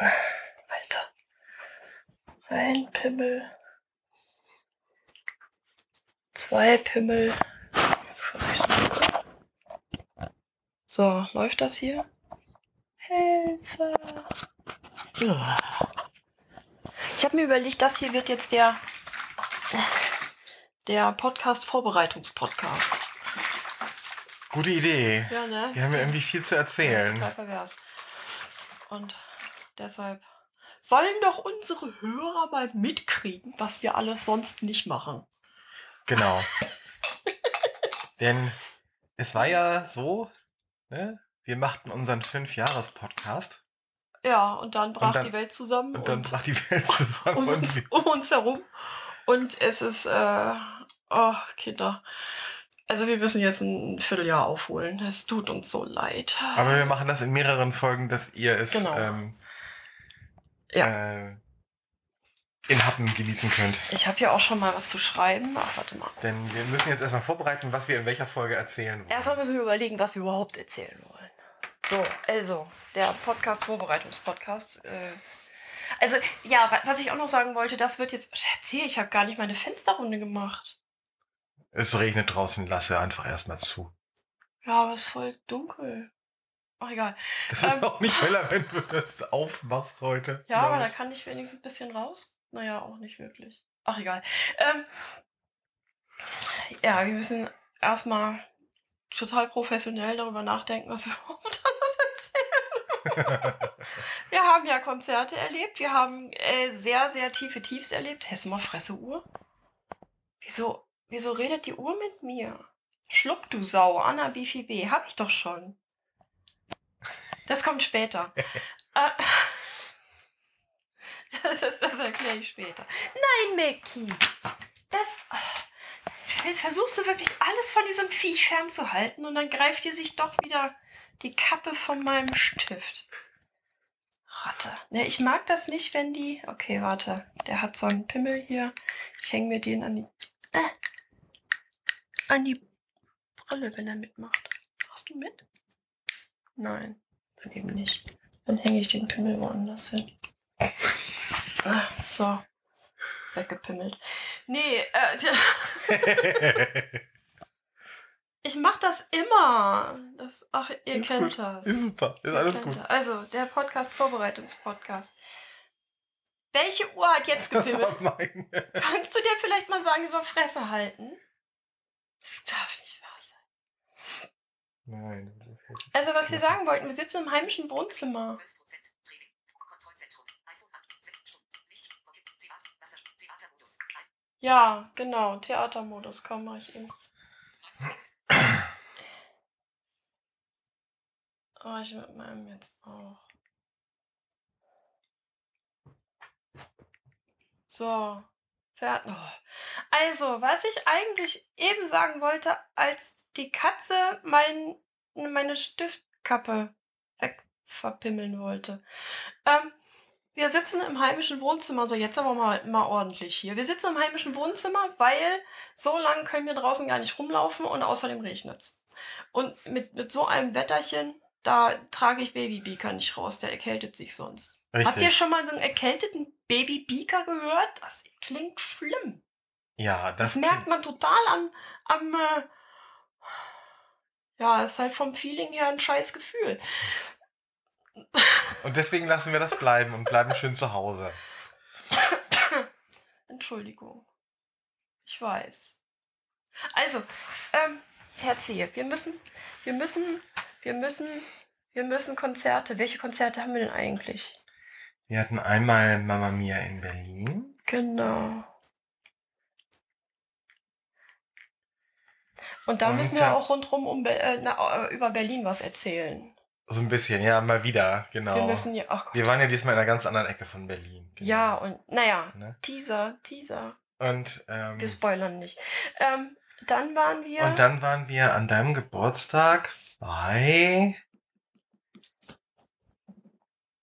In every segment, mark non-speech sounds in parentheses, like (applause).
Alter. Ein Pimmel. Zwei Pimmel. So, läuft das hier? Hilfe. Ich habe mir überlegt, das hier wird jetzt der, der Podcast-Vorbereitungspodcast. Gute Idee. Ja, ne? Wir haben ja irgendwie viel zu Das ist erzählen. total pervers. Und deshalb sollen doch unsere Hörer mal mitkriegen, was wir alles sonst nicht machen. Genau. (laughs) Denn es war ja so, ne? Wir machten unseren Fünf-Jahres-Podcast Ja, und dann brach Und dann- die Welt zusammen und dann und brach die Welt zusammen um, uns, um uns herum. Und es ist, äh, oh, Kinder. Also wir müssen jetzt ein Vierteljahr aufholen. Es tut uns so leid. Aber wir machen das in mehreren Folgen, dass ihr es Genau. ähm, Ja. äh, in Happen genießen könnt. Ich habe hier auch schon mal was zu schreiben. Ach, warte mal. Denn wir müssen jetzt erstmal vorbereiten, was wir in welcher Folge erzählen wollen. Erstmal müssen wir überlegen, was wir überhaupt erzählen wollen. So, also, der Podcast-Vorbereitungspodcast. Äh, also, ja, wa- was ich auch noch sagen wollte, das wird jetzt. Erzähl, ich habe gar nicht meine Fensterrunde gemacht. Es regnet draußen, lasse einfach erstmal zu. Ja, aber es ist voll dunkel. Ach, egal. Das Ähm. ist auch nicht heller, wenn du das aufmachst heute. Ja, aber da kann ich wenigstens ein bisschen raus. Naja, auch nicht wirklich. Ach, egal. Ähm, ja, wir müssen erstmal total professionell darüber nachdenken, was wir (laughs) überhaupt alles erzählen. Wir haben ja Konzerte erlebt, wir haben äh, sehr, sehr tiefe Tiefs erlebt. Du mal Fresse, Uhr? Wieso, wieso redet die Uhr mit mir? Schluck, du Sau, Anna Bifi B. Hab ich doch schon. Das kommt später. äh, (laughs) das, das, das erkläre ich später. Nein, Mickey. Das. Jetzt versuchst du wirklich alles von diesem Viech fernzuhalten und dann greift dir sich doch wieder die Kappe von meinem Stift. Ratte. Ne, ich mag das nicht, wenn die. Okay, warte. Der hat so einen Pimmel hier. Ich hänge mir den an die. Äh, an die Brille, wenn er mitmacht. Machst du mit? Nein, dann eben nicht. Dann hänge ich den Pimmel woanders hin. Ah, so. Weggepimmelt. Nee, äh, (laughs) ich mach das immer. Das, ach, ihr Ist kennt gut. das. ist super, ist Ihr alles gut. das. Also, der Podcast-Vorbereitungspodcast. Welche Uhr hat jetzt (laughs) gepimmelt? Kannst du dir vielleicht mal sagen, so Fresse halten? Das darf nicht wahr sein. Nein. Also, was wir sagen wollten, wir sitzen im heimischen Wohnzimmer. 12% Training. Kontrollzentrum. iPhone 8. 6 Stunden. Licht. Cockpit. Theater. Wasser. Theatermodus. Ein. Ja, genau, Theatermodus, komm, mach ich eben. 9. Oh, ich mit meinem jetzt auch. So. Also, was ich eigentlich eben sagen wollte, als die Katze mein, meine Stiftkappe wegverpimmeln wollte. Ähm, wir sitzen im heimischen Wohnzimmer, so jetzt aber mal, mal ordentlich hier. Wir sitzen im heimischen Wohnzimmer, weil so lange können wir draußen gar nicht rumlaufen und außerdem regnet's. Und mit, mit so einem Wetterchen, da trage ich Babybeaker nicht raus, der erkältet sich sonst. Richtig. Habt ihr schon mal so einen erkälteten Babybeaker gehört? Das klingt schlimm. Ja, Das, das, merkt man total am, am äh, ja, ist halt vom Feeling her ein scheiß Gefühl. Und deswegen lassen wir das bleiben und bleiben schön zu Hause. (coughs) Entschuldigung. Ich weiß. Also, ähm, Herzie, wir müssen, wir müssen, wir müssen, wir müssen Konzerte. Welche Konzerte haben wir denn eigentlich? Wir hatten einmal Mamma Mia in Berlin. Genau. Und da Und müssen wir auch rundherum um, äh, na, äh, über Berlin was erzählen. So ein bisschen, ja, mal wieder, genau. Wir müssen ja, ach, Wir waren ja diesmal in einer ganz anderen Ecke von Berlin. Genau. ja, und naja, Ne? Teaser, Teaser. Und, ähm, Wir spoilern nicht. Ähm, dann waren wir. und dann waren wir an deinem Geburtstag bei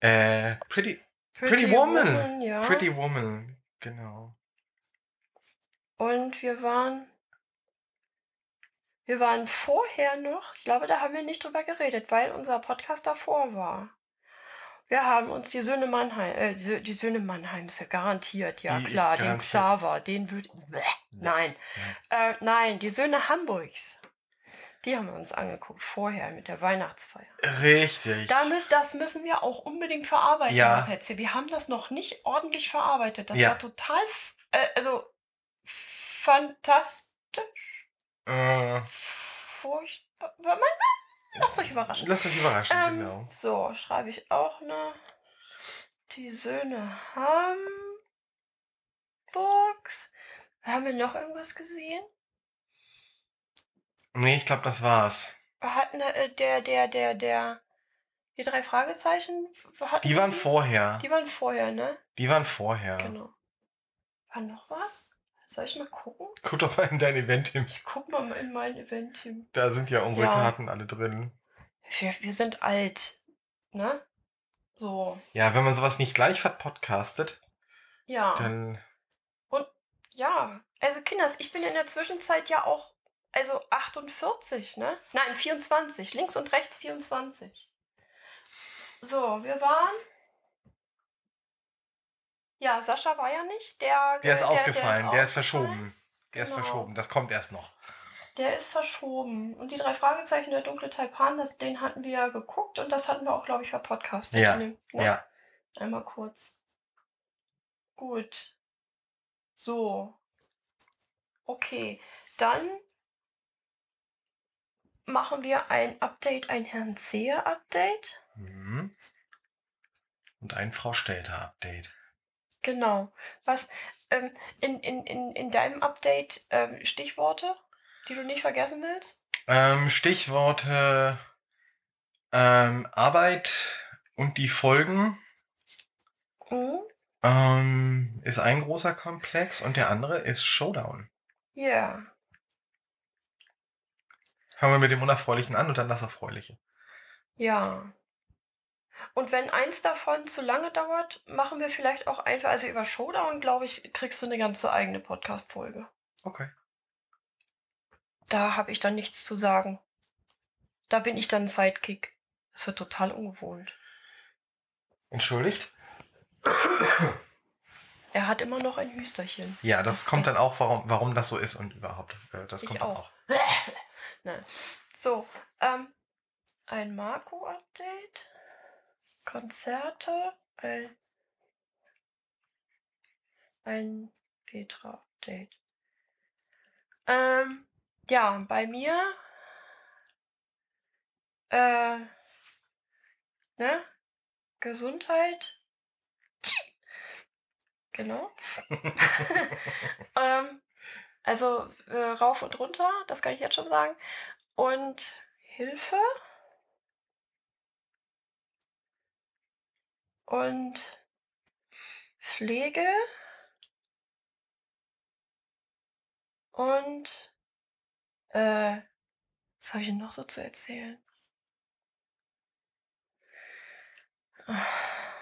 äh, Pretty, Pretty Woman. ja. Pretty Woman, genau. Und wir waren. Wir waren vorher noch, ich glaube, da haben wir nicht drüber geredet, weil unser Podcast davor war. Wir haben uns die Söhne Mannheim, äh, die Söhne Mannheim ist ja garantiert, ja Die klar, den garantiert. Xaver, den würde, nein, äh, nein, die Söhne Hamburgs, die haben wir uns angeguckt vorher mit der Weihnachtsfeier. Richtig. Da müß, das müssen wir auch unbedingt verarbeiten, Ja. Hetze. Wir haben das noch nicht ordentlich verarbeitet. Das Ja. war total, äh, also fantastisch, Äh, furchtbar. Man, lasst euch überraschen. lass dich überraschen, Ähm, genau. So, schreibe ich auch noch. Die Söhne Hamburgs. Haben wir noch irgendwas gesehen? Nee, ich glaube, das war's. Wir hatten äh, der, der, der, der, die drei Fragezeichen. hatten Die waren vorher. Die waren vorher, ne? Die waren vorher. Genau. War noch was? Soll ich mal gucken? Guck doch mal in dein Event-Team. Ich guck mal in mein Event-Team. Da sind ja unsere Ja. Karten alle drin. Wir, wir sind alt, ne? So, Ja, wenn man sowas nicht gleich verpodcastet, ja. dann. Ja, also Kinders, ich bin in der Zwischenzeit ja auch, also 48, ne? Nein, 24, links und rechts 24. So, wir waren. Ja, Sascha war ja nicht. Der, Der ist ausgefallen, der ist ausgefallen. verschoben. Der ist Genau. verschoben. Das kommt erst noch. Der ist verschoben. Und die drei Fragezeichen der dunkle Taipan, das, den hatten wir ja geguckt und das hatten wir auch, glaube ich, verpodcastet. Ja, in dem- ne? Ja. Einmal kurz. Gut. So. Okay. Dann machen wir ein Update, ein Herrn Seher Update. Mhm. Und ein Frau Stelter-Update. Genau. Was ähm, in, in, in, in deinem Update ähm, Stichworte, die du nicht vergessen willst? Ähm, Stichworte ähm, Arbeit und die Folgen Mhm. ist ein großer Komplex und der andere ist Showdown. Ja. Fangen wir mit dem Unerfreulichen an und dann das Erfreuliche. Ja. Und wenn eins davon zu lange dauert, machen wir vielleicht auch einfach, also über Showdown, glaube ich, kriegst du eine ganze eigene Podcast-Folge. Okay. Da habe ich dann nichts zu sagen. Da bin ich dann Sidekick. Das wird total ungewohnt. Entschuldigt? Er hat immer noch ein Hüsterchen. Ja, das Das- kommt dann auch, warum, warum das so ist und überhaupt. Äh, Das Ich kommt dann auch. auch. (laughs) Nein. So, ähm, ein Marco-Update. Konzerte. Ein, ein Petra-Update. Ähm, ja, bei mir. Äh, ne? Gesundheit. Genau. (laughs) ähm, also äh, rauf und runter, das kann ich jetzt schon sagen. Und Hilfe. Und Pflege. Und äh, was habe ich denn noch so zu erzählen?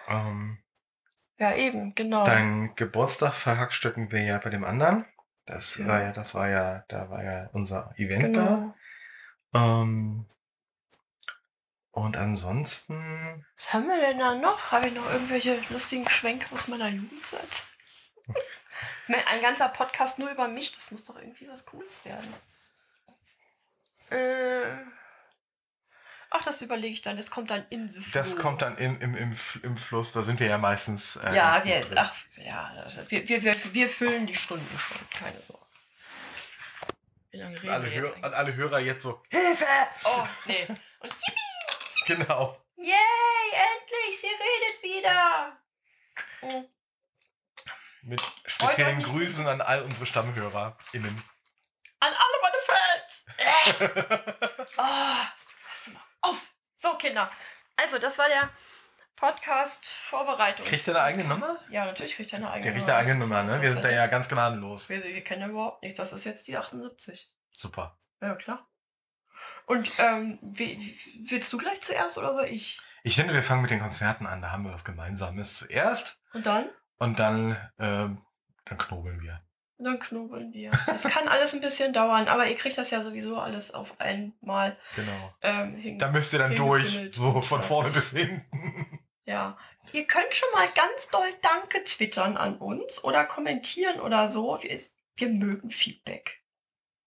ähm, Ja, eben, genau. dein Geburtstag verhackstücken wir ja bei dem anderen. Das Ja. war ja, das war ja, da war ja unser Event genau. da. Ähm, und ansonsten, Was haben wir denn da noch? Habe ich noch irgendwelche lustigen Schwenke aus meiner Jugend zu erzählen? (laughs) Ich meine, Ein ganzer Podcast nur über mich, das muss doch irgendwie was Cooles werden. Äh, ach, das überlege ich dann. Das kommt dann in the das kommt dann im, im, im, im Fluss, da sind wir ja meistens. Äh, Ja, wir, ach, ja, also wir, wir, wir, wir füllen die Stunden schon, keine Sorge. Wie lange reden alle, wir Hör jetzt an eigentlich? alle Hörer jetzt so, Hilfe! Oh, nee. Und Genau. yay, endlich, sie redet wieder. Mhm. Mit speziellen Grüßen an all unsere StammhörerInnen. An alle meine Fans. Äh. (laughs) Pass mal auf. So, Kinder. Also, das war der Podcast-Vorbereitung. Kriegt der eine eigene Nummer? Ja, natürlich kriegt er eine eigene Der Nummer. kriegt eine eigene Nummer, ne? Wir sind da ja ganz gnadenlos. Wir, wir kennen ja überhaupt nichts. Das ist jetzt die 78. Super. Ja, klar. Und ähm, wie, willst du gleich zuerst oder soll ich? Ich finde, wir fangen mit den Konzerten an. Da haben wir was Gemeinsames zuerst Und dann? und dann, ähm, dann knobeln wir. Und dann knobeln wir. Das kann (laughs) alles ein bisschen dauern, aber ihr kriegt das ja sowieso alles auf einmal Genau. ähm, hin. Da müsst ihr dann durch, so von vorne bis hinten. Ja. Ihr könnt schon mal ganz doll Danke twittern an uns oder kommentieren oder so. Wir, wir mögen Feedback.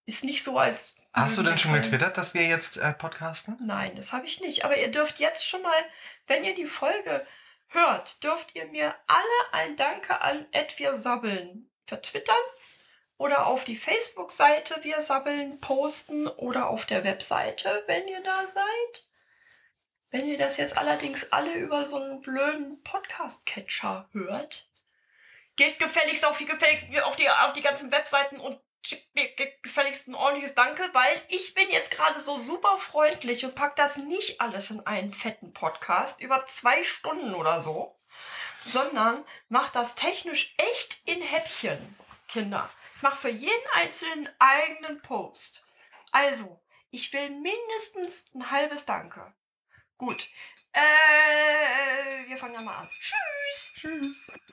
Ist nicht so, als. Hast du denn schon getwittert, dass wir jetzt äh, podcasten? Nein, das habe ich nicht. Aber ihr dürft jetzt schon mal, wenn ihr die Folge hört, dürft ihr mir alle ein Danke an Ed Wir Sabbeln vertwittern oder auf die Facebook-Seite Wir Sabbeln posten oder auf der Webseite, wenn ihr da seid. Wenn ihr das jetzt allerdings alle über so einen blöden Podcast-Catcher hört, geht gefälligst auf die, gefällig, auf die, auf die ganzen Webseiten und gefälligst ein ordentliches Danke, weil ich bin jetzt gerade so super freundlich und pack das nicht alles in einen fetten Podcast über zwei Stunden oder so, sondern mach das technisch echt in Häppchen, Kinder. Ich mache für jeden einzelnen eigenen Post. Also, ich will mindestens ein halbes Danke. Gut. Äh, wir fangen ja mal an. Tschüss. Tschüss.